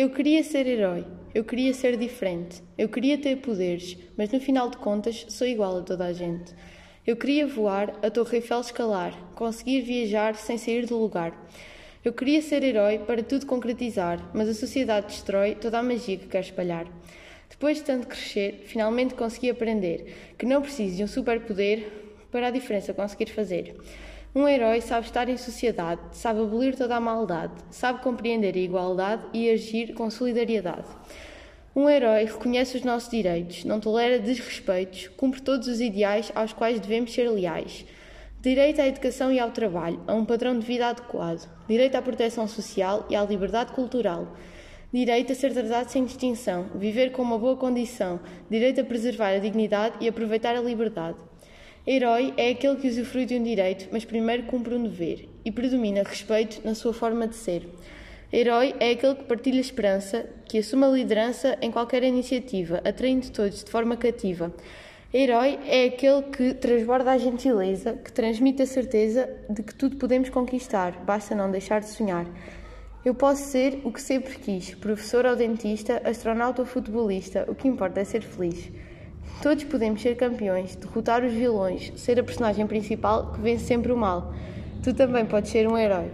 Eu queria ser herói, eu queria ser diferente, eu queria ter poderes, mas no final de contas sou igual a toda a gente. Eu queria voar, a Torre Eiffel escalar, conseguir viajar sem sair do lugar. Eu queria ser herói para tudo concretizar, mas a sociedade destrói toda a magia que quer espalhar. Depois de tanto crescer, finalmente consegui aprender que não preciso de um superpoder para a diferença conseguir fazer. Um herói sabe estar em sociedade, sabe abolir toda a maldade, sabe compreender a igualdade e agir com solidariedade. Um herói reconhece os nossos direitos, não tolera desrespeitos, cumpre todos os ideais aos quais devemos ser leais. Direito à educação e ao trabalho, a um padrão de vida adequado. Direito à proteção social e à liberdade cultural. Direito a ser tratado sem distinção, viver com uma boa condição. Direito a preservar a dignidade e aproveitar a liberdade. Herói é aquele que usufrui de um direito, mas primeiro cumpre um dever e predomina respeito na sua forma de ser. Herói é aquele que partilha esperança, que assume a liderança em qualquer iniciativa, atraindo todos de forma cativa. Herói é aquele que transborda a gentileza, que transmite a certeza de que tudo podemos conquistar, basta não deixar de sonhar. Eu posso ser o que sempre quis, professor ou dentista, astronauta ou futebolista, o que importa é ser feliz. Todos podemos ser campeões, derrotar os vilões, ser a personagem principal que vence sempre o mal. Tu também podes ser um herói.